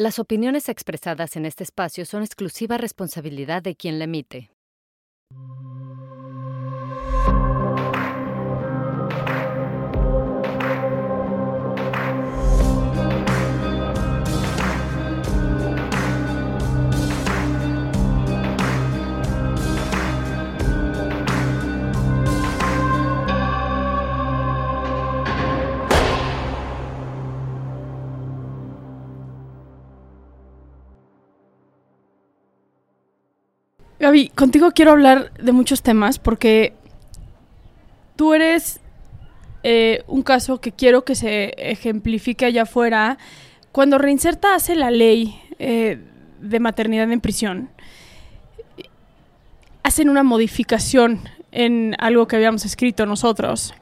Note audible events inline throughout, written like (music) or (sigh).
Las opiniones expresadas en este espacio son exclusiva responsabilidad de quien la emite. Gaby, contigo quiero hablar de muchos temas porque tú eres eh, un caso que quiero que se ejemplifique allá afuera. Cuando Reinserta hace la ley eh, de maternidad en prisión, hacen una modificación en algo que habíamos escrito nosotros,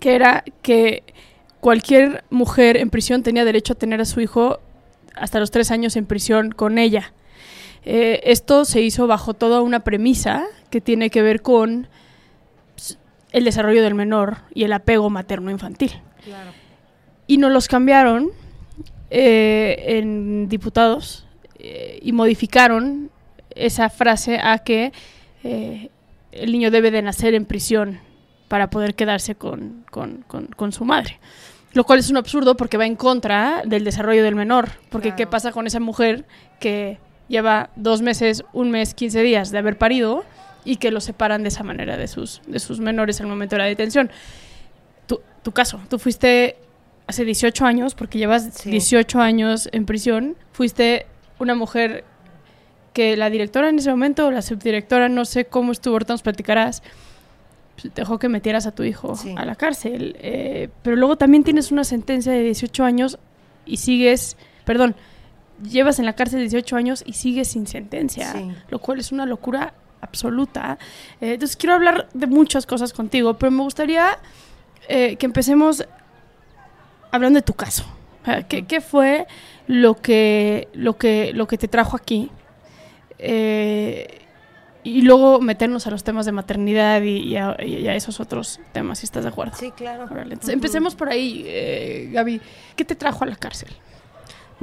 que era que cualquier mujer en prisión tenía derecho a tener a su hijo hasta los tres años en prisión con ella. Eh, esto se hizo bajo toda una premisa que tiene que ver con pues, el desarrollo del menor y el apego materno-infantil. Y nos los cambiaron eh, en diputados eh, y modificaron esa frase a que el niño debe de nacer en prisión para poder quedarse con, con, su madre. Lo cual es un absurdo porque va en contra del desarrollo del menor. Porque ¿qué pasa con esa mujer que lleva dos meses, un mes, 15 días de haber parido y que lo separan de esa manera de sus, de sus menores al momento de la detención. Tu, tu caso, tú fuiste hace 18 años, porque llevas 18 años en prisión, fuiste una mujer que la directora en ese momento, o la subdirectora, no sé cómo estuvo, ahorita nos platicarás, pues, dejó que metieras a tu hijo a la cárcel. Eh, pero luego también tienes una sentencia de 18 años y sigues, perdón, llevas en la cárcel 18 años y sigues sin sentencia, lo cual es una locura absoluta. Eh, entonces quiero hablar de muchas cosas contigo, pero me gustaría eh, que empecemos hablando de tu caso. ¿Qué, fue lo que, lo, que, lo que te trajo aquí? Eh, y luego meternos a los temas de maternidad y, a, esos otros temas, si estás de acuerdo. Sí, claro. Empecemos por ahí, Gaby. ¿Qué te trajo a la cárcel?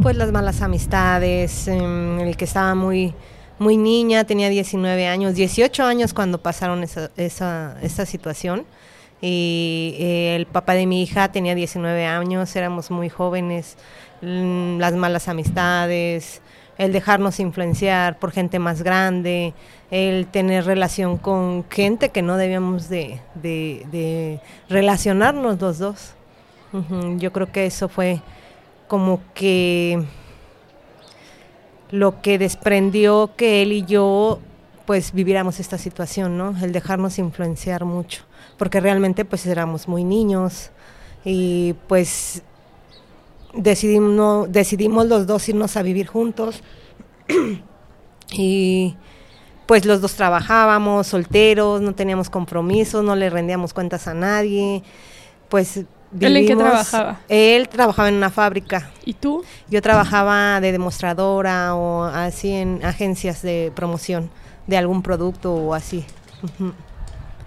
Pues las malas amistades, em, el que estaba muy, muy niña, tenía 19 años, 18 años cuando pasaron esa, esa, esa situación. Y eh, el papá de mi hija tenía 19 años, éramos muy jóvenes, mm, las malas amistades, el dejarnos influenciar por gente más grande, el tener relación con gente que no debíamos de, de, relacionarnos los dos. Yo creo que eso fue como que lo que desprendió que él y yo pues viviéramos esta situación, ¿no? El dejarnos influenciar mucho, porque realmente pues éramos muy niños y pues decidimos, decidimos los dos irnos a vivir juntos (clears throat) y pues los dos trabajábamos solteros, no teníamos compromisos, no le rendíamos cuentas a nadie, pues ¿Él en qué trabajaba? Él trabajaba en una fábrica. ¿Y tú? Yo trabajaba de demostradora o así en agencias de promoción de algún producto o así.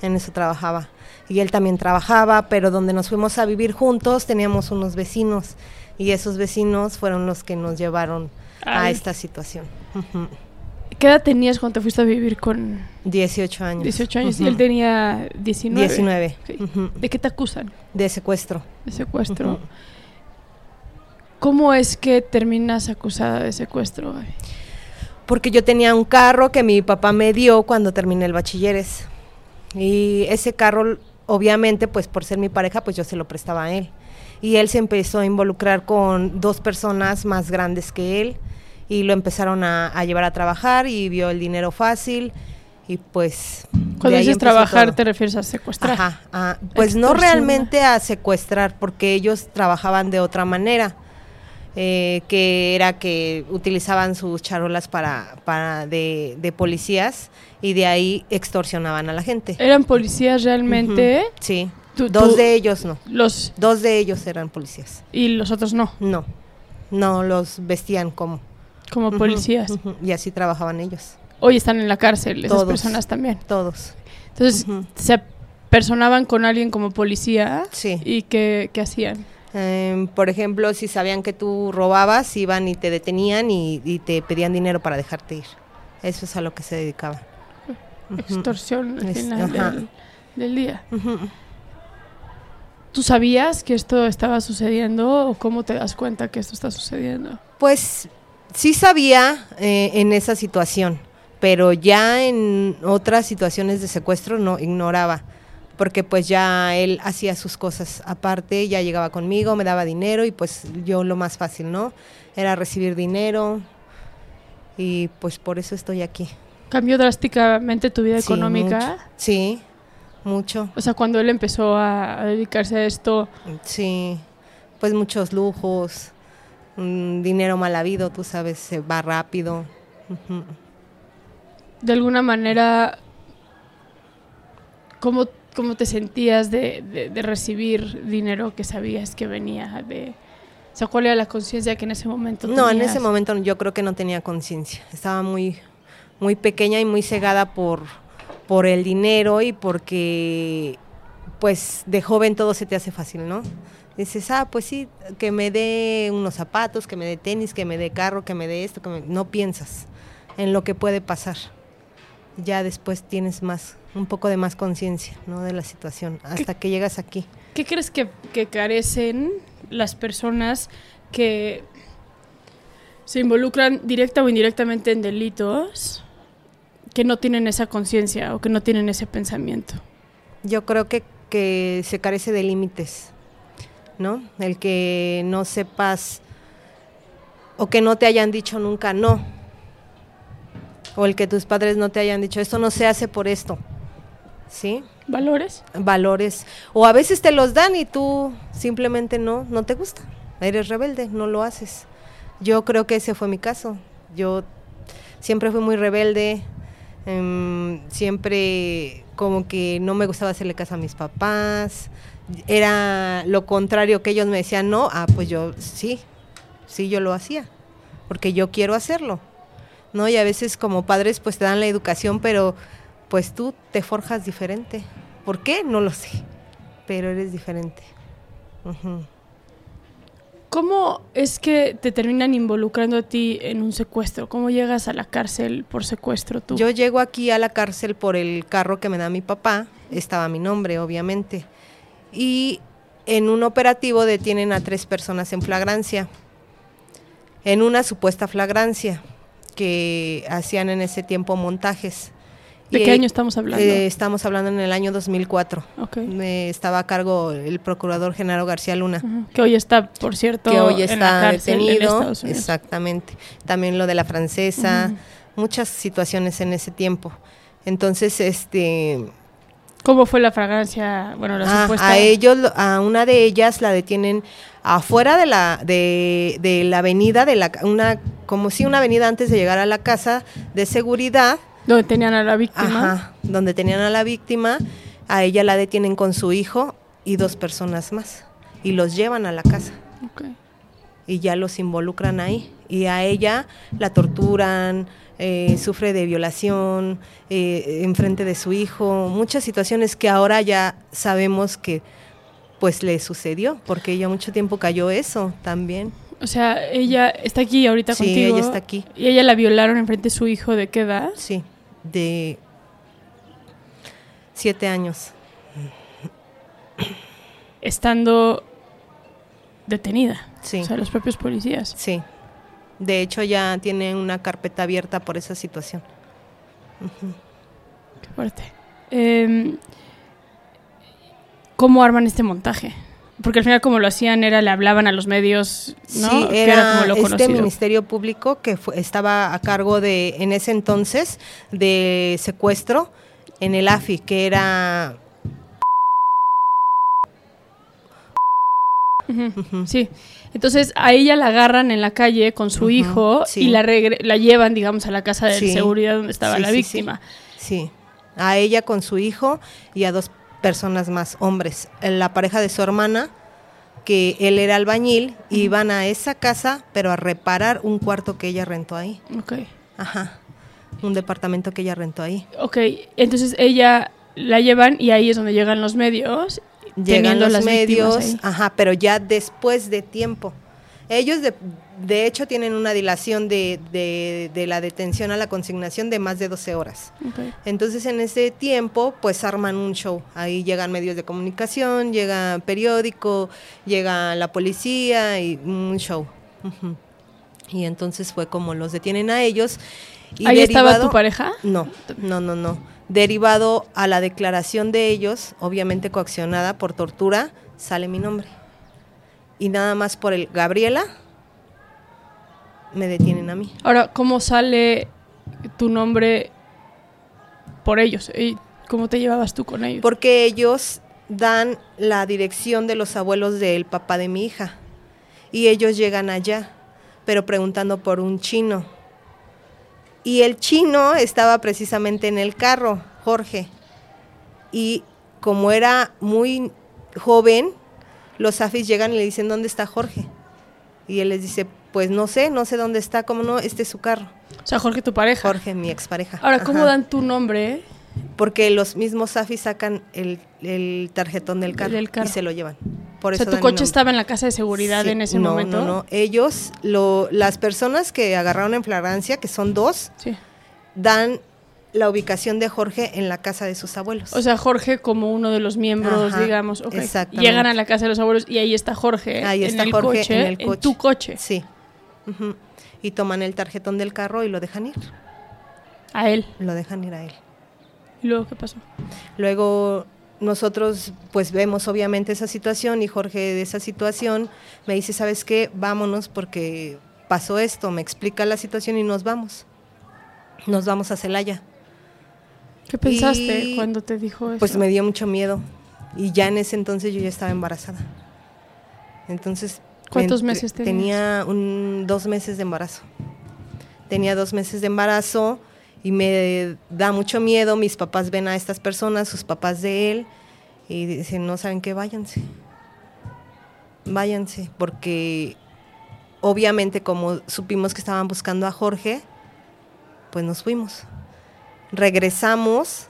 En eso trabajaba. Y él también trabajaba, pero donde nos fuimos a vivir juntos teníamos unos vecinos y esos vecinos fueron los que nos llevaron a esta situación. ¿Qué edad tenías cuando te fuiste a vivir con...? 18 años. 18 años y él tenía 19. 19. ¿De qué te acusan? De secuestro. De secuestro. ¿Cómo es que terminas acusada de secuestro? Porque yo tenía un carro que mi papá me dio cuando terminé el bachilleres. Y ese carro, obviamente, pues por ser mi pareja, pues yo se lo prestaba a él. Y él se empezó a involucrar con dos personas más grandes que él y lo empezaron a, llevar a trabajar y vio el dinero fácil y pues... Cuando dices trabajar te refieres a secuestrar. Ajá, pues no realmente a secuestrar porque ellos trabajaban de otra manera. Eh, que era que utilizaban sus charolas para, para de, de, policías y de ahí extorsionaban a la gente. ¿Eran policías realmente? Sí. Dos de ellos no. Los dos de ellos eran policías. ¿Y los otros no? No. No los vestían como como policías. Y así trabajaban ellos. Hoy están en la cárcel, esas personas también. Todos. Entonces, se personaban con alguien como policía. Sí. ¿Y qué, qué hacían? Em, por ejemplo, si sabían que tú robabas, iban y te detenían y, y te pedían dinero para dejarte ir. Eso es a lo que se dedicaba. Ujú. Extorsión al Es- final del, del día. ¿Tú sabías que esto estaba sucediendo o cómo te das cuenta que esto está sucediendo? Pues sí sabía eh, en esa situación, pero ya en otras situaciones de secuestro no ignoraba, porque pues ya él hacía sus cosas aparte, ya llegaba conmigo, me daba dinero y pues yo lo más fácil, ¿no? Era recibir dinero y pues por eso estoy aquí. ¿Cambió drásticamente tu vida Sí, económica? mucho. Sí, mucho. O sea, cuando él empezó a, a dedicarse a esto, Sí, pues muchos lujos, mm, dinero mal habido, tú sabes, se va rápido. De alguna manera, ¿cómo, cómo te sentías de, de- de recibir dinero que sabías que venía de... O sea, ¿cuál era la conciencia que en ese momento No, en tenías? ese momento yo creo que no tenía conciencia. Estaba muy, muy pequeña y muy cegada por, por el dinero y porque, pues, de joven todo se te hace fácil, ¿no? Dices, ah, pues sí, que me dé unos zapatos, que me dé tenis, que me dé carro, que me dé esto, que me... no piensas en lo que puede pasar. Ya después tienes más, un poco de más conciencia, ¿no? De la situación, hasta que llegas aquí. ¿Qué crees que, que carecen las personas que se involucran directa o indirectamente en delitos que no tienen esa conciencia o que no tienen ese pensamiento? Yo creo que, que se carece de límites, ¿no? El que no sepas o que no te hayan dicho nunca no. O el que tus padres no te hayan dicho, esto no se hace por esto. ¿Sí? ¿Valores? Valores. O a veces te los dan y tú simplemente no, no te gusta. Eres rebelde, no lo haces. Yo creo que ese fue mi caso. Yo siempre fui muy rebelde, em, siempre como que no me gustaba hacerle caso a mis papás. Era lo contrario que ellos me decían no, ah, pues yo sí, sí yo lo hacía, porque yo quiero hacerlo. ¿No? Y a veces como padres pues te dan la educación, pero pues tú te forjas diferente. ¿Por qué? No lo sé, pero eres diferente. ¿Cómo es que te terminan involucrando a ti en un secuestro? ¿Cómo llegas a la cárcel por secuestro tú? Yo llego aquí a la cárcel por el carro que me da mi papá, estaba mi nombre, obviamente. Y en un operativo detienen a tres personas en flagrancia, en una supuesta flagrancia que hacían en ese tiempo montajes. ¿De qué eh, año estamos hablando? eh, estamos hablando en el año 2004. Ok. Me estaba a cargo el procurador Genaro García Luna. Ujú. Que hoy está, por cierto, que hoy en la está cárcel en detenido. Unidos. Exactamente. También lo de la francesa, muchas situaciones en ese tiempo. Entonces, este, ¿Cómo fue la fragancia? Bueno, la a, supuesta... Ah, a ellos, lo- a una de ellas la detienen afuera de la de, de la avenida de la una como si una avenida antes de llegar a la casa de seguridad, Donde tenían a la víctima. ajá, donde tenían a la víctima, a ella la detienen con su hijo y dos personas más y los llevan a la casa. Ok. y ya los involucran ahí. Y a ella la torturan, eh, sufre de violación eh, en frente de su hijo, muchas situaciones que ahora ya sabemos que pues le sucedió, porque ella mucho tiempo cayó eso también. O sea, ella está aquí ahorita Sí, contigo. ella está aquí. Y ella la violaron enfrente de su hijo, ¿de qué edad? Sí, de siete años. Estando detenida. Sí. O sea, los propios policías. Sí. De hecho, ya tiene una carpeta abierta por esa situación. Qué fuerte. Em, ¿Cómo arman este montaje? Porque al final como lo hacían era, le hablaban a los medios, ¿no? Sí, era, como lo este conocido. Ministerio Público que fue- estaba a cargo de, en ese entonces, de secuestro en el AFI, que era... Sí. Entonces a ella la agarran en la calle con su hijo sí. y la, la llevan, digamos, a la casa de Sí. seguridad donde estaba Sí, la víctima. Sí, a ella con su hijo y a dos personas más, hombres. La pareja de su hermana, que él era albañil, iban a esa casa, pero a reparar un cuarto que ella rentó ahí. Ok. Ajá, un departamento que ella rentó ahí. Ok, entonces ella la llevan y ahí es donde llegan los medios. Llegan los las medios, ajá, pero ya después de tiempo. Ellos de, de hecho tienen una dilación de, de- de la detención a la consignación de más de 12 horas. Entonces en ese tiempo pues arman un show. Ahí llegan medios de comunicación, llega periódico, llega la policía y un show. Y entonces fue como los detienen a ellos. Y ¿Ahí estaba derivado- tu pareja? No, no, no, no. Derivado a la declaración de ellos, obviamente coaccionada por tortura, sale mi nombre. Y nada más por el Gabriela me detienen a mí. Ahora, ¿cómo sale tu nombre por ellos? ¿Y ¿Cómo te llevabas tú con ellos? Porque ellos dan la dirección de los abuelos del papá de mi hija. Y ellos llegan allá, pero preguntando por un chino. Y el chino estaba precisamente en el carro, Jorge. Y como era muy joven, los afis llegan y le dicen, ¿dónde está Jorge? Y él les dice, pues no sé, no sé dónde está, ¿cómo no? Este es su carro. o sea, Jorge, tu pareja. Jorge, mi expareja. Ahora, ¿cómo Ajá. dan tu nombre? Porque los mismos AFI sacan el, el tarjetón del carro, Del carro. y se lo llevan. Por o sea, tu coche nombre. estaba en la casa de seguridad Sí, en ese no, momento. No, no, ellos, lo, las personas que agarraron en flagrancia, que son dos, Sí. dan la ubicación de Jorge en la casa de sus abuelos. O sea, Jorge como uno de los miembros, Ajá, digamos. ok. exactamente. Llegan a la casa de los abuelos y ahí está Jorge. Ahí en está el Jorge coche, en el coche. tu coche. Sí. Y toman el tarjetón del carro y lo dejan ir. A él. Lo dejan ir a él. ¿Y luego qué pasó? Luego nosotros pues vemos obviamente esa situación y Jorge de esa situación me dice, ¿sabes qué? Vámonos porque pasó esto, me explica la situación y nos vamos. Nos vamos a Celaya. ¿Qué pensaste Y, cuando te dijo eso? Pues me dio mucho miedo y ya en ese entonces yo ya estaba embarazada. Entonces... ¿Cuántos me- meses tenías? Tenía un, dos meses de embarazo. Tenía dos meses de embarazo y me da mucho miedo. Mis papás ven a estas personas, sus papás de él, y dicen, no saben qué, váyanse. Váyanse, porque obviamente como supimos que estaban buscando a Jorge, pues nos fuimos. Regresamos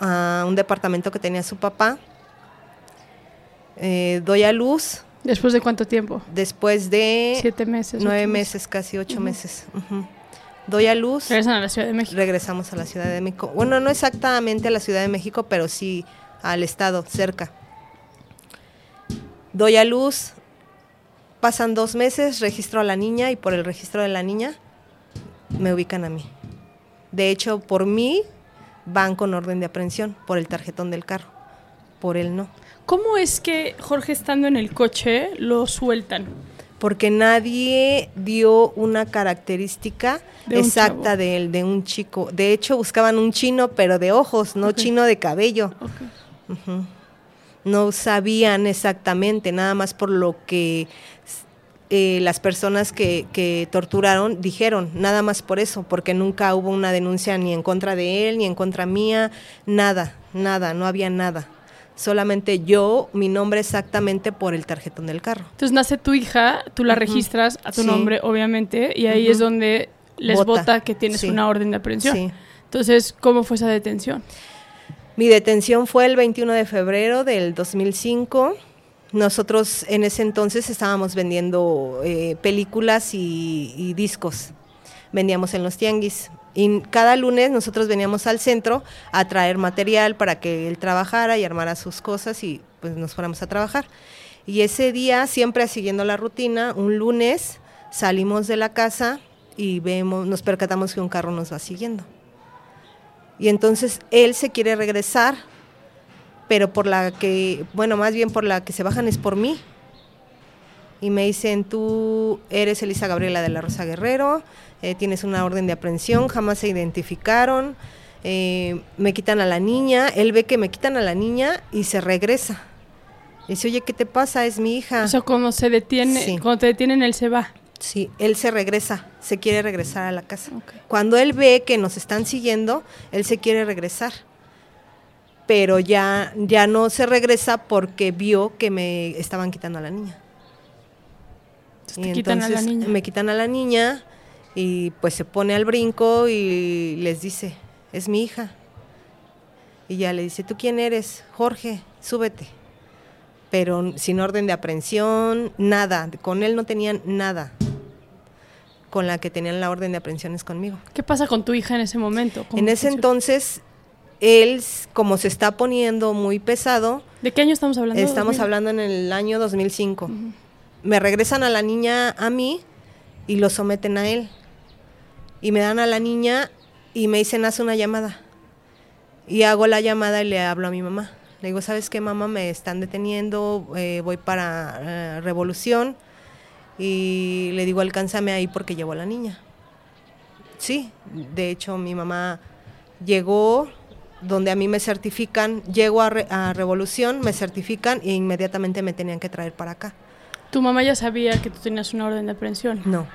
a un departamento que tenía su papá. Eh, doy a luz ¿Después de cuánto tiempo? después de Siete meses. nueve meses, casi ocho meses. Ujú. Doy a luz, Regresan a la Ciudad de México. regresamos a la Ciudad de México. Bueno, no exactamente a la Ciudad de México, pero sí al estado, cerca. Doy a luz, pasan dos meses, registro a la niña y por el registro de la niña me ubican a mí. De hecho, por mí van con orden de aprehensión, por el tarjetón del carro, por él no. ¿Cómo es que Jorge estando en el coche lo sueltan? Porque nadie dio una característica De exacta de él, de un chico. De hecho, buscaban un chino, pero de ojos, no chino de cabello. No sabían exactamente, nada más por lo que eh, las personas que, que torturaron dijeron, nada más por eso, porque nunca hubo una denuncia ni en contra de él, ni en contra mía, nada, nada, no había nada. Solamente yo, mi nombre exactamente por el tarjetón del carro. Entonces nace tu hija, tú la registras a tu Sí. nombre, obviamente, y ahí es donde les Vota. vota que tienes Sí. una orden de aprehensión. Sí. Entonces, ¿cómo fue esa detención? Mi detención fue el 21 de febrero del 2005. Nosotros en ese entonces estábamos vendiendo eh, películas y, y discos. Vendíamos en los tianguis. Y cada lunes nosotros veníamos al centro a traer material para que él trabajara y armara sus cosas y pues nos fuéramos a trabajar. Y ese día, siempre siguiendo la rutina, un lunes salimos de la casa y vemos, nos percatamos que un carro nos va siguiendo. Y entonces él se quiere regresar, pero por la que, bueno, más bien por la que se bajan es por mí. Y me dicen, tú eres Elisa Gabriela de la Rosa Guerrero, eh, tienes una orden de aprehensión, jamás se identificaron, eh, me quitan a la niña, él ve que me quitan a la niña y se regresa. Dice, oye, ¿qué te pasa? Es mi hija. O sea, cuando se detiene, Sí. cuando te detienen, él se va. Sí, él se regresa, se quiere regresar a la casa. Cuando él ve que nos están siguiendo, él se quiere regresar. Pero ya, ya no se regresa porque vio que me estaban quitando a la niña. Entonces, te quitan a la niña. me quitan a la niña y pues se pone al brinco y les dice, es mi hija. Y ya le dice, ¿tú quién eres? Jorge, súbete. pero sin orden de aprehensión, nada. Con él no tenían nada. Con la que tenían la orden de aprehensión es conmigo. ¿Qué pasa con tu hija en ese momento? ¿Cómo En ese entonces, él, como se está poniendo muy pesado, ¿De qué año estamos hablando? estamos 2000. hablando en el año 2005. Ujú. Me regresan a la niña a mí y lo someten a él. Y me dan a la niña y me dicen, haz una llamada. Y hago la llamada y le hablo a mi mamá. Le digo, ¿sabes qué, mamá? Me están deteniendo, eh, voy para eh, Revolución. Y le digo, alcánzame ahí porque llevo a la niña. Sí, de hecho mi mamá llegó donde a mí me certifican, llego a, Re- a Revolución, me certifican e inmediatamente me tenían que traer para acá. Tu mamá ya sabía que tú tenías una orden de aprehensión. No,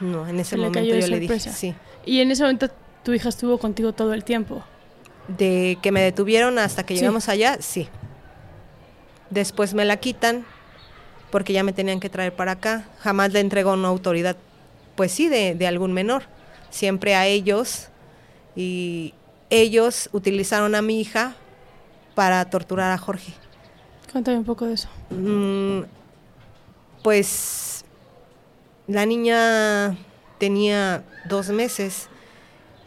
no, en ese Se le momento yo le dije, sí. Y en ese momento tu hija estuvo contigo todo el tiempo. De que me detuvieron hasta que Sí. llegamos allá, sí. Después me la quitan porque ya me tenían que traer para acá. Jamás le entregó una autoridad, pues sí, de, de algún menor. Siempre a ellos. Y ellos utilizaron a mi hija para torturar a Jorge. Cuéntame un poco de eso. Mm, pues la niña tenía dos meses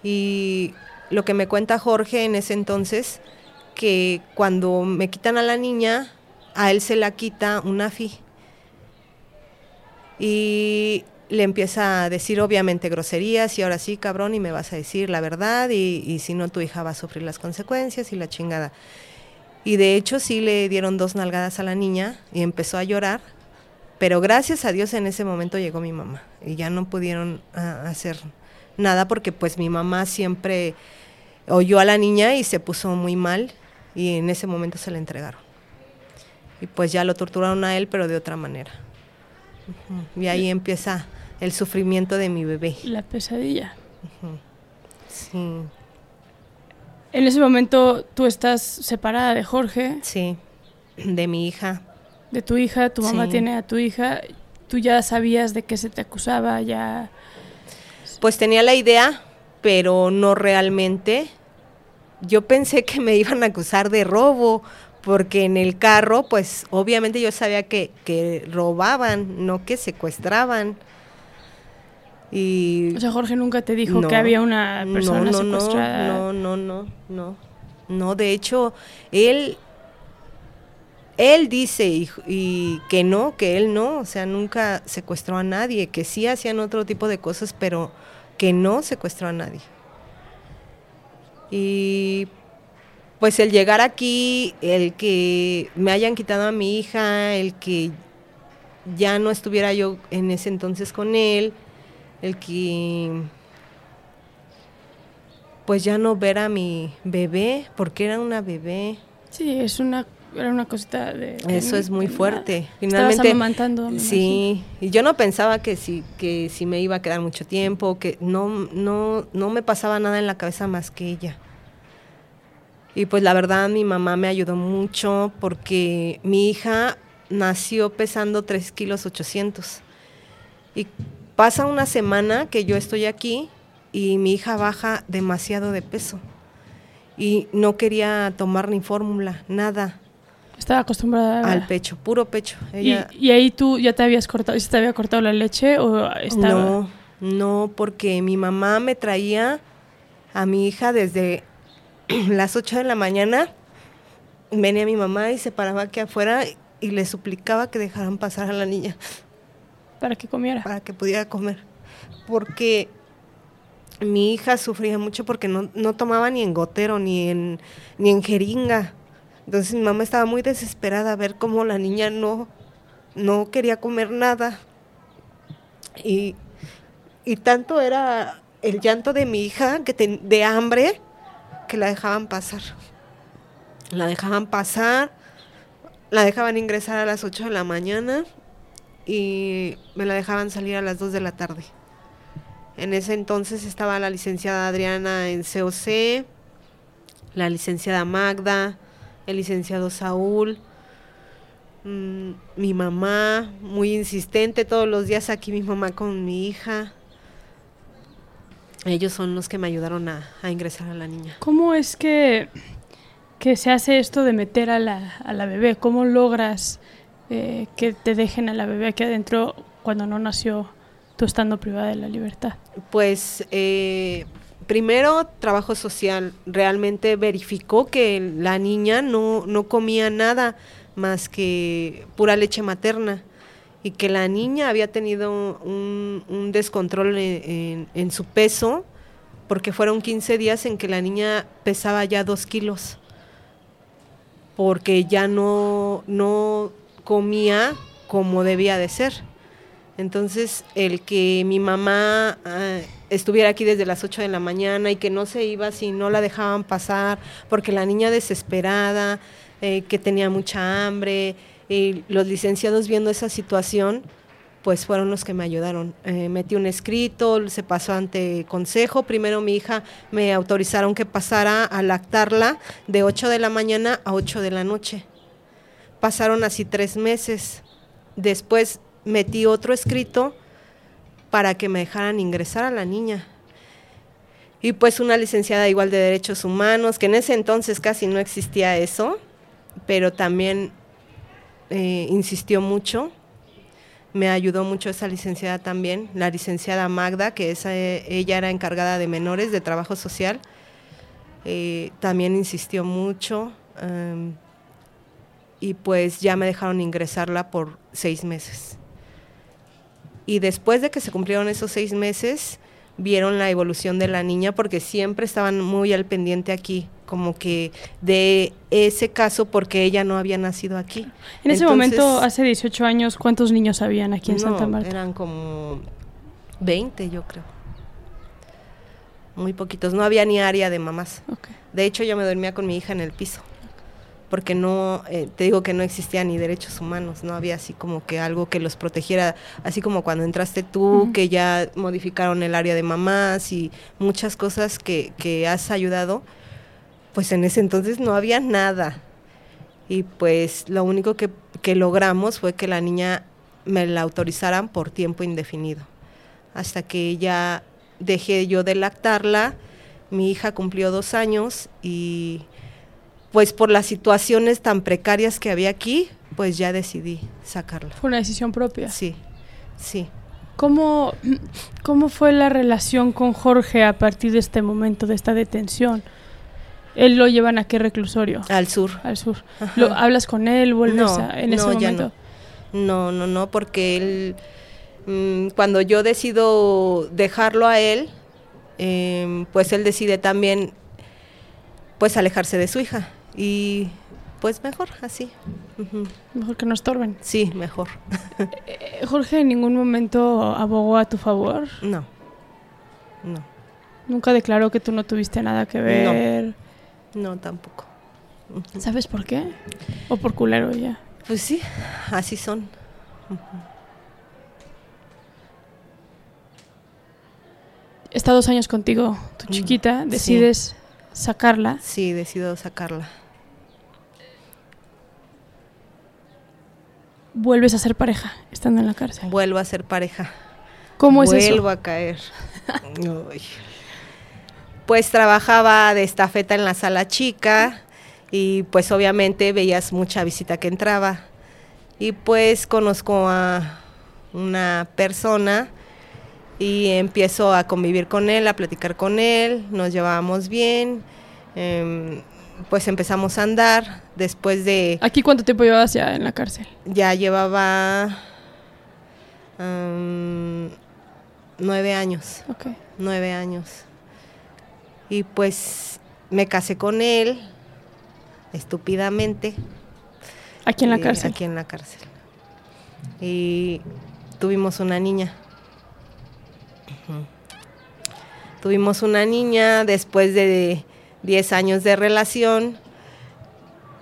y lo que me cuenta Jorge en ese entonces, que cuando me quitan a la niña, a él se la quita una AFI. Y le empieza a decir obviamente groserías y ahora sí, cabrón, y me vas a decir la verdad y si no tu hija va a sufrir las consecuencias y la chingada. Y de hecho sí le dieron dos nalgadas a la niña y empezó a llorar, pero gracias a Dios en ese momento llegó mi mamá y ya no pudieron ah, hacer nada porque pues mi mamá siempre oyó a la niña y se puso muy mal y en ese momento se la entregaron. Y pues ya lo torturaron a él, pero de otra manera. Y ahí empieza el sufrimiento de mi bebé. La pesadilla. Sí, En ese momento tú estás separada de Jorge, sí, de mi hija. De tu hija, tu mamá Sí. tiene a tu hija. Tú ya sabías de qué se te acusaba, ya... Pues tenía la idea, pero no realmente. Yo pensé que me iban a acusar de robo, porque en el carro, pues obviamente yo sabía que, que robaban, no que secuestraban. Y O sea, Jorge nunca te dijo No, que había una no, persona no, secuestrada. No, no, no, no, no. de hecho, él, él dice y, que no, que él no, o sea, nunca secuestró a nadie, que sí hacían otro tipo de cosas, pero que no secuestró a nadie. Y pues el llegar aquí, el que me hayan quitado a mi hija, el que ya no estuviera yo en ese entonces con él, el que pues ya no ver a mi bebé, porque era una bebé. Sí, es una, era una cosita de... Eso es muy fuerte. Finalmente, amamantando, sí, y yo no pensaba que si que si me iba a quedar mucho tiempo, que no no no me pasaba nada en la cabeza más que ella. Y pues la verdad mi mamá me ayudó mucho porque mi hija nació pesando 3 kilos 800. Y pasa una semana que yo estoy aquí y mi hija baja demasiado de peso. Y no quería tomar ni fórmula, nada, Estaba acostumbrada a... al pecho, puro pecho. ¿Y, y ahí tú ya te habías cortado, ¿se te había cortado la leche o estaba...? No, no, porque mi mamá me traía a mi hija desde (clears throat) las 8 de la mañana. Venía mi mamá y se paraba aquí afuera y le suplicaba que dejaran pasar a la niña (laughs) Para que comiera. para que pudiera comer. Porque mi hija sufría mucho porque no, no tomaba ni en gotero ni en, ni en jeringa. Entonces mi mamá estaba muy desesperada a ver cómo la niña no, no quería comer nada. Y, y tanto era el llanto de mi hija que de hambre que la dejaban pasar. La dejaban pasar, la dejaban ingresar a las 8 de la mañana y me la dejaban salir a las 2 de la tarde. En ese entonces estaba la licenciada Adriana en COC, la licenciada Magda, el licenciado Saúl, mm, mi mamá, muy insistente todos los días aquí mi mamá con mi hija. Ellos son los que me ayudaron a, a ingresar a la niña. ¿Cómo es que que se hace esto de meter a la, a la bebé? ¿Cómo logras eh, que te dejen a la bebé aquí adentro cuando no nació tú estando privada de la libertad? Pues eh, primero trabajo social realmente verificó que la niña no, no comía nada más que pura leche materna y que la niña había tenido un, descontrol en, su peso porque fueron 15 días en que la niña pesaba ya dos kilos porque ya no, no comía como debía de ser. Entonces, el que mi mamá ah, estuviera aquí desde las 8 de la mañana y que no se iba si no la dejaban pasar, porque la niña desesperada, eh, que tenía mucha hambre, y los licenciados viendo esa situación, pues fueron los que me ayudaron. Eh, metí un escrito, se pasó ante consejo. Primero mi hija me autorizaron que pasara a lactarla de 8 de la mañana a 8 de la noche. Pasaron así tres meses. Después metí otro escrito para que me dejaran ingresar a la niña. Y pues una licenciada igual de Derechos Humanos, que en ese entonces casi no existía eso, pero también eh, insistió mucho. Me ayudó mucho esa licenciada también, la licenciada Magda, que esa, ella era encargada de menores de trabajo social. Eh, también insistió mucho. em, y pues ya me dejaron ingresarla por seis meses. Y después de que se cumplieron esos seis meses, vieron la evolución de la niña porque siempre estaban muy al pendiente aquí, como que de ese caso porque ella no había nacido aquí. En ese Entonces, momento, hace 18 años, ¿cuántos niños habían aquí en no, Santa Marta? Eran como 20, yo creo. Muy poquitos. No había ni área de mamás. De hecho, yo me dormía con mi hija en el piso. Porque no, eh, te digo que no existían ni derechos humanos, no había así como que algo que los protegiera, así como cuando entraste tú, que ya modificaron el área de mamás y muchas cosas que, que has ayudado, pues en ese entonces no había nada. Y pues lo único que, que logramos fue que la niña me la autorizaran por tiempo indefinido. Hasta que ya dejé yo de lactarla, mi hija cumplió dos años y pues por las situaciones tan precarias que había aquí, pues ya decidí sacarla. Fue una decisión propia. Sí, sí. ¿Cómo, ¿Cómo fue la relación con Jorge a partir de este momento, de esta detención? ¿Él lo llevan a qué reclusorio? Al sur. Al sur. ¿Lo, ¿Hablas con él? ¿Vuelves No, a- en ese no, ya momento? No, no, no, porque él, mm, cuando yo decido dejarlo a él, em, pues él decide también, pues alejarse de su hija. Y pues mejor, así. Mejor que no estorben. Sí, mejor. (laughs) Eh, Jorge en ningún momento abogó a tu favor. No, no, Nunca declaró que tú no tuviste nada que ver. no tampoco. ¿Sabes por qué? O por culero ya. Pues sí, así son. Está dos años contigo, tu chiquita. sí. Decides sacarla. Sí, decido sacarla. Vuelves a ser pareja estando en la cárcel. Vuelvo a ser pareja. ¿Cómo es Vuelvo eso? a caer. Uy. Pues trabajaba de estafeta en la sala chica y pues obviamente veías mucha visita que entraba. Y pues conozco a una persona y empiezo a convivir con él, a platicar con él, nos llevábamos bien, em, pues empezamos a andar. Después de ¿Aquí cuánto tiempo llevabas ya en la cárcel? ya llevaba am, nueve años, Ok. nueve años. Y pues me casé con él, estúpidamente. Aquí en la eh, cárcel. Aquí en la cárcel. Y tuvimos una niña. Tuvimos una niña después de 10 años de relación.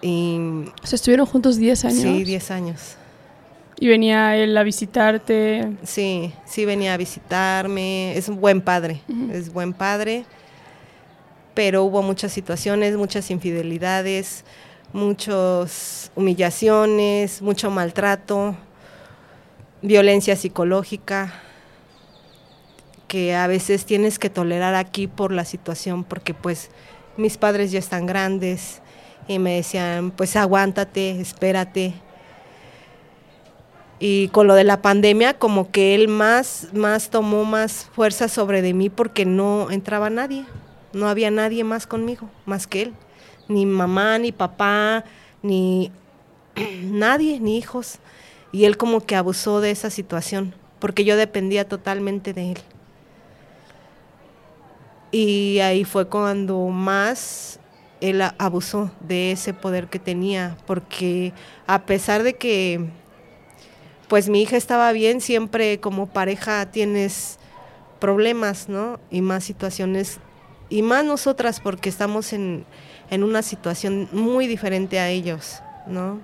Y O sea, estuvieron juntos 10 años. sí, 10 años. Y venía él a visitarte. Sí, sí venía a visitarme. Es un buen padre, es buen padre. Pero hubo muchas situaciones, muchas infidelidades, muchas humillaciones, mucho maltrato, violencia psicológica, que a veces tienes que tolerar aquí por la situación, porque pues mis padres ya están grandes y me decían, pues aguántate, espérate. Y con lo de la pandemia, como que él más, más tomó más fuerza sobre de mí porque no entraba nadie, no había nadie más conmigo, más que él. Ni mamá, ni papá, ni (clears throat) nadie, ni hijos. Y él como que abusó de esa situación, porque yo dependía totalmente de él. Y ahí fue cuando más él abusó de ese poder que tenía, porque a pesar de que pues mi hija estaba bien, siempre como pareja tienes problemas, ¿no? Y más situaciones, y más nosotras porque estamos en, en una situación muy diferente a ellos, ¿no?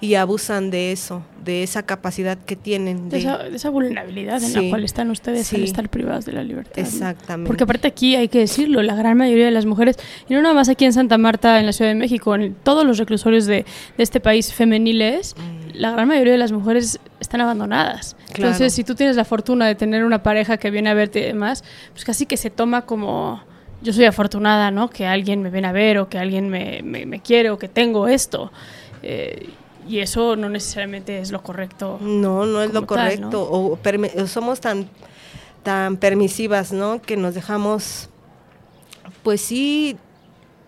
Y abusan de eso, de esa capacidad que tienen. De, esa, vulnerabilidad en la cual están ustedes al estar privadas de la libertad. Exactamente. Porque aparte aquí hay que decirlo, la gran mayoría de las mujeres, y no nada más aquí en Santa Marta, en la Ciudad de México, en todos los reclusorios de, de este país femeniles, mm. la gran mayoría de las mujeres están abandonadas. Entonces, si tú tienes la fortuna de tener una pareja que viene a verte y demás, pues casi que se toma como yo soy afortunada, ¿no? Que alguien me viene a ver o que alguien me, me, me quiere o que tengo esto. Eh, y eso no necesariamente es lo correcto. No, no es lo correcto. O, somos tan, tan permisivas, ¿no? Que nos dejamos, pues sí,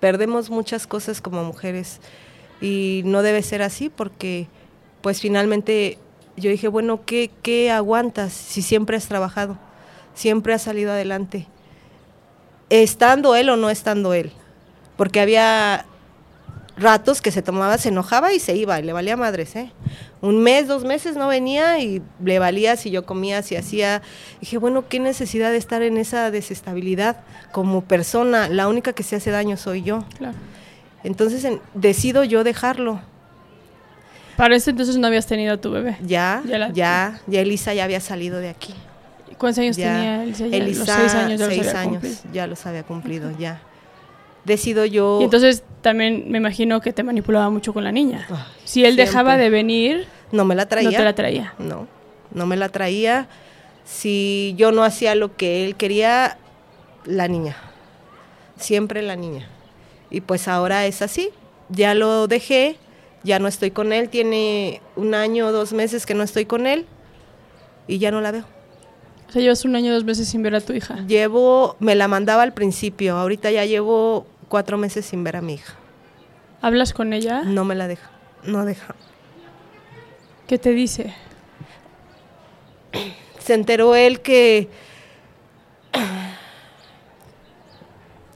perdemos muchas cosas como mujeres. Y no debe ser así porque, pues finalmente yo dije, bueno, ¿qué, qué aguantas si siempre has trabajado? Siempre has salido adelante. Estando él o no estando él. Porque había ratos que se tomaba, se enojaba y se iba, y le valía madres, ¿eh? Un mes, dos meses no venía y le valía si yo comía, si hacía. Dije, bueno, qué necesidad de estar en esa desestabilidad como persona. La única que se hace daño soy yo. Claro. Entonces decido yo dejarlo. Para ese entonces no habías tenido a tu bebé. Ya, ya, ya, ya Elisa ya había salido de aquí. ¿Cuántos años tenía Elisa? Elisa los seis años, ya seis años ya los había cumplido, ya decido yo... Y entonces también me imagino que te manipulaba mucho con la niña. si él dejaba de venir... No me la traía. No te la traía. No, no me la traía. Si yo no hacía lo que él quería, la niña. Siempre la niña. Y pues ahora es así. Ya lo dejé, ya no estoy con él. Tiene un año o dos meses que no estoy con él y ya no la veo. O sea, llevas un año dos meses sin ver a tu hija. Llevo, me la mandaba al principio, ahorita ya llevo cuatro meses sin ver a mi hija. ¿Hablas con ella? No me la deja, no deja. ¿Qué te dice? Se enteró él que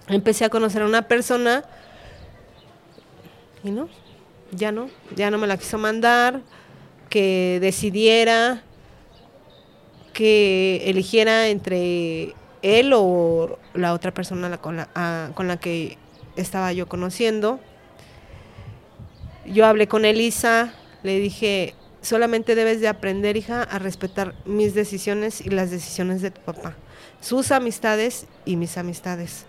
empecé a conocer a una persona y no, ya no, ya no me la quiso mandar, que decidiera que eligiera entre él o la otra persona con la, con la que estaba yo conociendo. Yo hablé con Elisa, le dije, solamente debes de aprender, hija, a respetar mis decisiones y las decisiones de tu papá, sus amistades y mis amistades.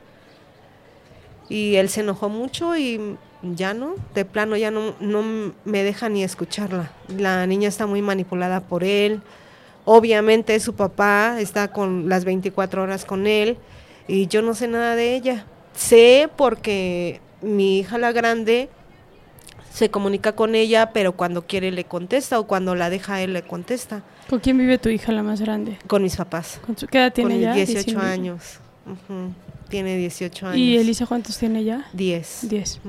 Y él se enojó mucho y ya no, de plano ya no, no me deja ni escucharla. La niña está muy manipulada por él. Obviamente su papá está con las 24 horas con él y yo no sé nada de ella. Sé porque mi hija la grande se comunica con ella, pero cuando quiere le contesta o cuando la deja él le contesta. ¿Con quién vive tu hija la más grande? Con mis papás. ¿Con ¿Qué edad tiene ella? 18 años. Tiene 18 años. ¿Y Elisa cuántos tiene ella? 10. 10.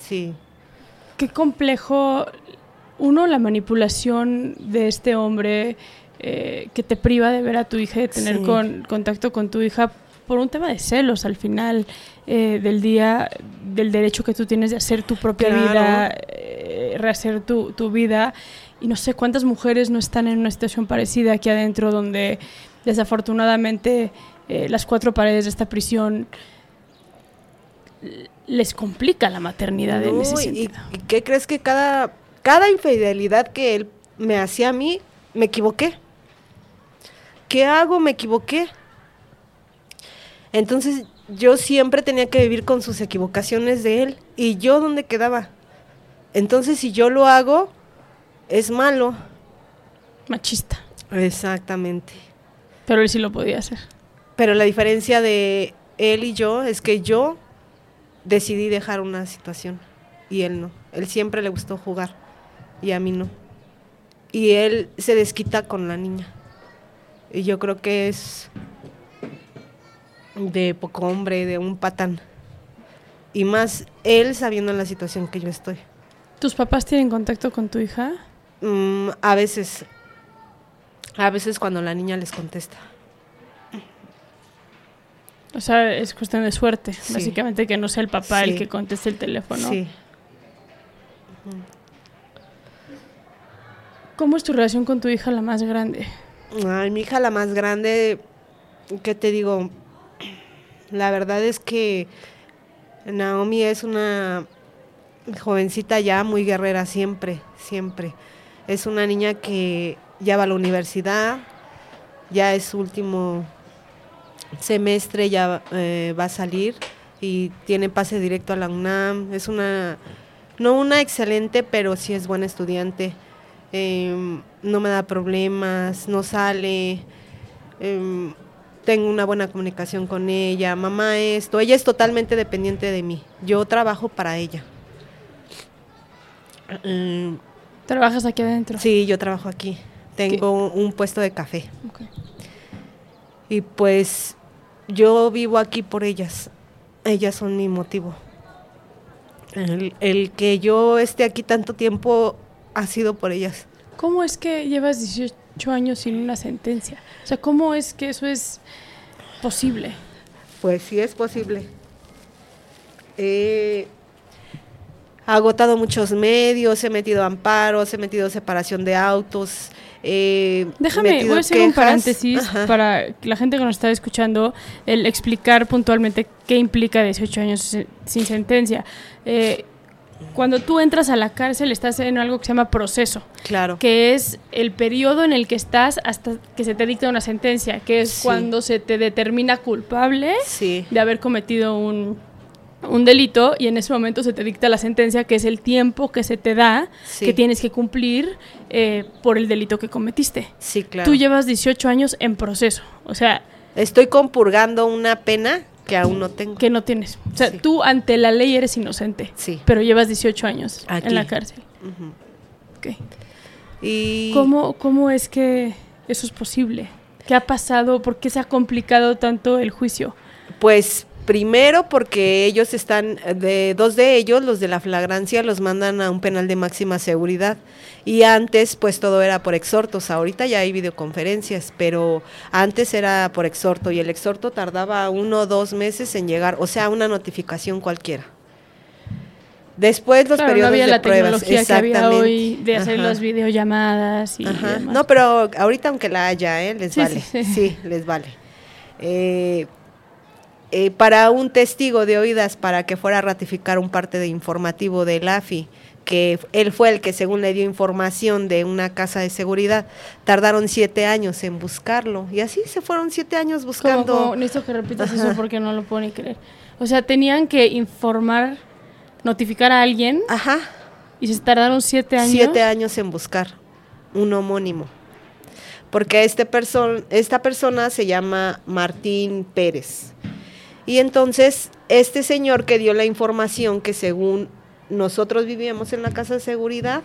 Sí. Qué complejo uno, la manipulación de este hombre eh, que te priva de ver a tu hija, de tener con, contacto con tu hija por un tema de celos al final eh, del día, del derecho que tú tienes de hacer tu propia vida, eh, rehacer tu, tu, vida. Y no sé cuántas mujeres no están en una situación parecida aquí adentro, donde desafortunadamente las cuatro paredes de esta prisión les complica la maternidad en ese sentido. ¿Y qué crees que cada cada infidelidad que él me hacía a mí, me equivoqué. ¿Qué hago? Me equivoqué. Entonces yo siempre tenía que vivir con sus equivocaciones de él. ¿Y yo dónde quedaba? Entonces si yo lo hago, es malo. Machista. Exactamente. Pero él sí lo podía hacer. Pero la diferencia de él y yo es que yo decidí dejar una situación y él no. Él siempre le gustó jugar y a mí no. Y él se desquita con la niña. Y yo creo que es de poco hombre, de un patán. Y más él sabiendo la situación que yo estoy. ¿Tus papás tienen contacto con tu hija? Mm, a veces, a veces cuando la niña les contesta. O sea, es cuestión de suerte, Sí. básicamente que no sea el papá el que conteste el teléfono. Sí. ¿Cómo es tu relación con tu hija la más grande? Ay, mi hija la más grande, ¿qué te digo? La verdad es que Naomi es una jovencita ya muy guerrera siempre, siempre. Es una niña que ya va a la universidad, ya es su último semestre, ya eh, va a salir y tiene pase directo a la UNAM. Es una, no una excelente, pero sí es buena estudiante. Em, no me da problemas, no sale. em, tengo una buena comunicación con ella. Mamá esto, ella es totalmente dependiente de mí. Yo trabajo para ella. Em, ¿Trabajas aquí adentro? sí, yo trabajo aquí. Tengo un puesto de café. Y pues yo vivo aquí por ellas. Ellas son mi motivo. El, el que yo esté aquí tanto tiempo ha sido por ellas. ¿Cómo es que llevas 18 años sin una sentencia? O sea, ¿cómo es que eso es posible? Pues sí es posible. He agotado muchos medios, he metido amparos, he metido separación de autos. Déjame, voy a hacer un paréntesis Ajá. para la gente que nos está escuchando, el explicar puntualmente qué implica 18 años sin- sin sentencia. Eh, cuando tú entras a la cárcel estás en algo que se llama proceso, Claro. que es el periodo en el que estás hasta que se te dicta una sentencia, que es Sí. cuando se te determina culpable Sí. de haber cometido un, un delito y en ese momento se te dicta la sentencia, que es el tiempo que se te da, Sí. que tienes que cumplir eh, por el delito que cometiste. Sí, claro. Tú llevas 18 años en proceso, o sea, Estoy compurgando una pena que aún no tengo. que no tienes. O sea, Sí. tú ante la ley eres inocente, Sí. pero llevas 18 años Aquí. en la cárcel. Y ¿Cómo, ¿Cómo es que eso es posible? ¿Qué ha pasado? ¿Por qué se ha complicado tanto el juicio? Pues primero porque ellos están, de dos de ellos, los de la flagrancia, los mandan a un penal de máxima seguridad. Y antes, pues todo era por exhortos. Ahorita ya hay videoconferencias, pero antes era por exhorto y el exhorto tardaba uno o dos meses en llegar, o sea, una notificación cualquiera. Después los Claro, no periodos había de la pruebas, tecnología que había exactamente. hoy de hacer Ajá. las videollamadas y Ajá. demás. No, pero ahorita aunque la haya, ¿eh? les Sí, vale. sí, Sí, sí. les vale. Eh, para un testigo de oídas para que fuera a ratificar un parte de informativo del AFI, que él fue el que según le dio información de una casa de seguridad, tardaron siete años en buscarlo. Y así se fueron siete años ¿Cómo, buscando. cómo? Necesito que repitas Ajá. eso porque no lo puedo ni creer. O sea, tenían que informar, notificar a alguien Ajá, y se tardaron siete años. siete años en buscar un homónimo. Porque este person esta persona se llama Martín Pérez. Y entonces, este señor que dio la información que según nosotros vivíamos en la casa de seguridad,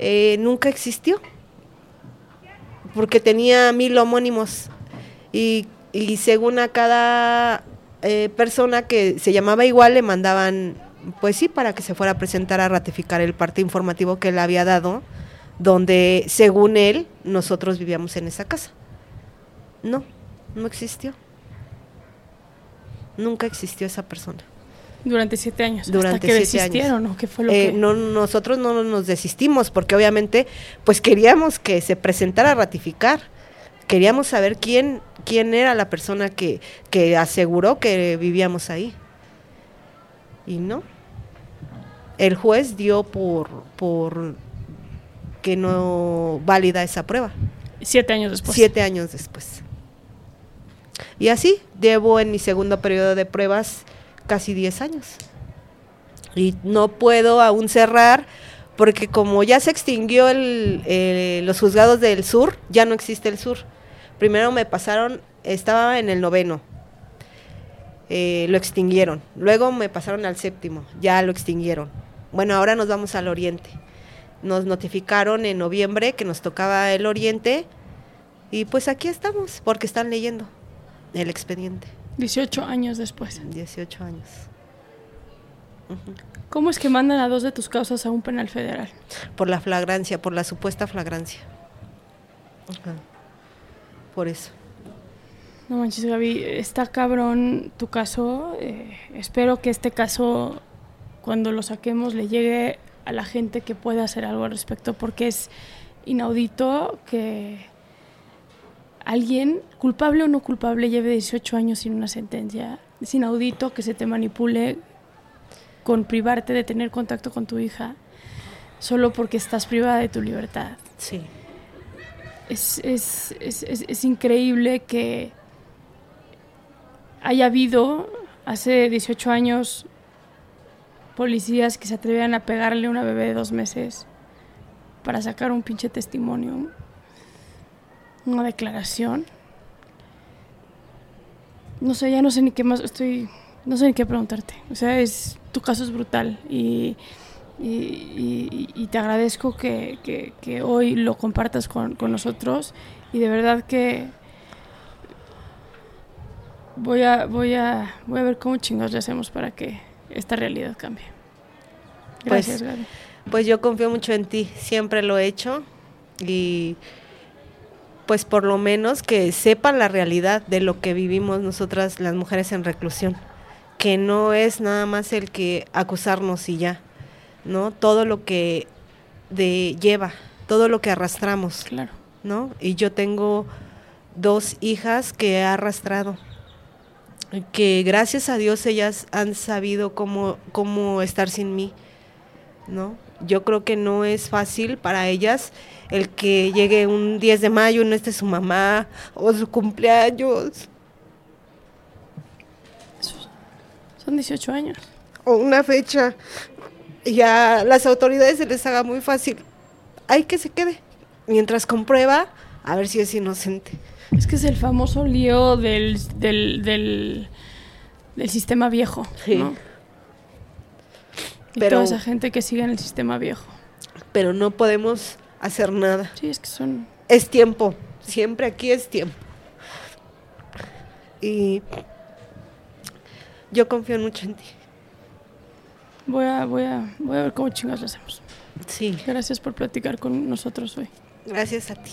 eh, nunca existió. Porque tenía mil homónimos. Y, según a cada eh, persona que se llamaba igual, le mandaban, pues sí, para que se fuera a presentar a ratificar el parte informativo que él había dado, donde según él, nosotros vivíamos en esa casa. No, no existió. Nunca existió esa persona. Durante siete años. Durante hasta que siete años. desistieron, ¿o qué fue lo Eh, que...? no, nosotros no nos desistimos porque obviamente pues queríamos que se presentara a ratificar. Queríamos saber quién, quién era la persona que, que aseguró que vivíamos ahí. Y no. El juez dio por, por que no válida esa prueba. Siete años después. Siete años después. Y así, llevo en mi segundo periodo de pruebas casi 10 años. Y no puedo aún cerrar porque como ya se extinguió el, eh, los juzgados del sur, ya no existe el sur. Primero me pasaron, estaba en el noveno. eh, lo extinguieron. Luego me pasaron al séptimo, ya lo extinguieron. Bueno, ahora nos vamos al oriente. Nos notificaron en noviembre que nos tocaba el oriente y pues aquí estamos, porque están leyendo el expediente. 18 años después. 18 años. ¿Cómo es que mandan a dos de tus causas a un penal federal? Por la flagrancia, por la supuesta flagrancia. Por eso. No manches, Gaby, está cabrón tu caso. Eh, espero que este caso, cuando lo saquemos, le llegue a la gente que pueda hacer algo al respecto, porque es inaudito que alguien, culpable o no culpable, lleve 18 años sin una sentencia. Es inaudito que se te manipule con privarte de tener contacto con tu hija solo porque estás privada de tu libertad. Sí. Es, es, es, es increíble que haya habido hace 18 años policías que se atrevían a pegarle a una bebé de dos meses para sacar un pinche testimonio, una declaración. No sé, ya no sé ni qué más, estoy, no sé ni qué preguntarte. O sea, es, tu caso es brutal y, y, y, y te agradezco que, que, que, hoy lo compartas con, con nosotros y de verdad que voy a, voy a, voy a ver cómo chingados le hacemos para que esta realidad cambie. Gracias, pues, Gaby. Pues yo confío mucho en ti, siempre lo he hecho y pues por lo menos que sepan la realidad de lo que vivimos nosotras las mujeres en reclusión, que no es nada más el que acusarnos y ya, ¿no? Todo lo que de lleva, todo lo que arrastramos, claro. ¿no? Y yo tengo dos hijas que he arrastrado que gracias a Dios ellas han sabido cómo, cómo estar sin mí, ¿no? Yo creo que no es fácil para ellas el que llegue un 10 de mayo y no esté su mamá o su cumpleaños. Son 18 años. O una fecha. Y a las autoridades se les haga muy fácil. Hay que se quede. Mientras comprueba, a ver si es inocente. Es que es el famoso lío del, del, del, del sistema viejo, Sí. ¿no? Y Pero- toda esa gente que sigue en el sistema viejo. Pero no podemos hacer nada. Sí, es que son... Es tiempo. Siempre aquí es tiempo. Y yo confío mucho en ti. Voy a, voy a, voy a ver cómo chingados lo hacemos. Sí. Gracias por platicar con nosotros hoy. Gracias a ti.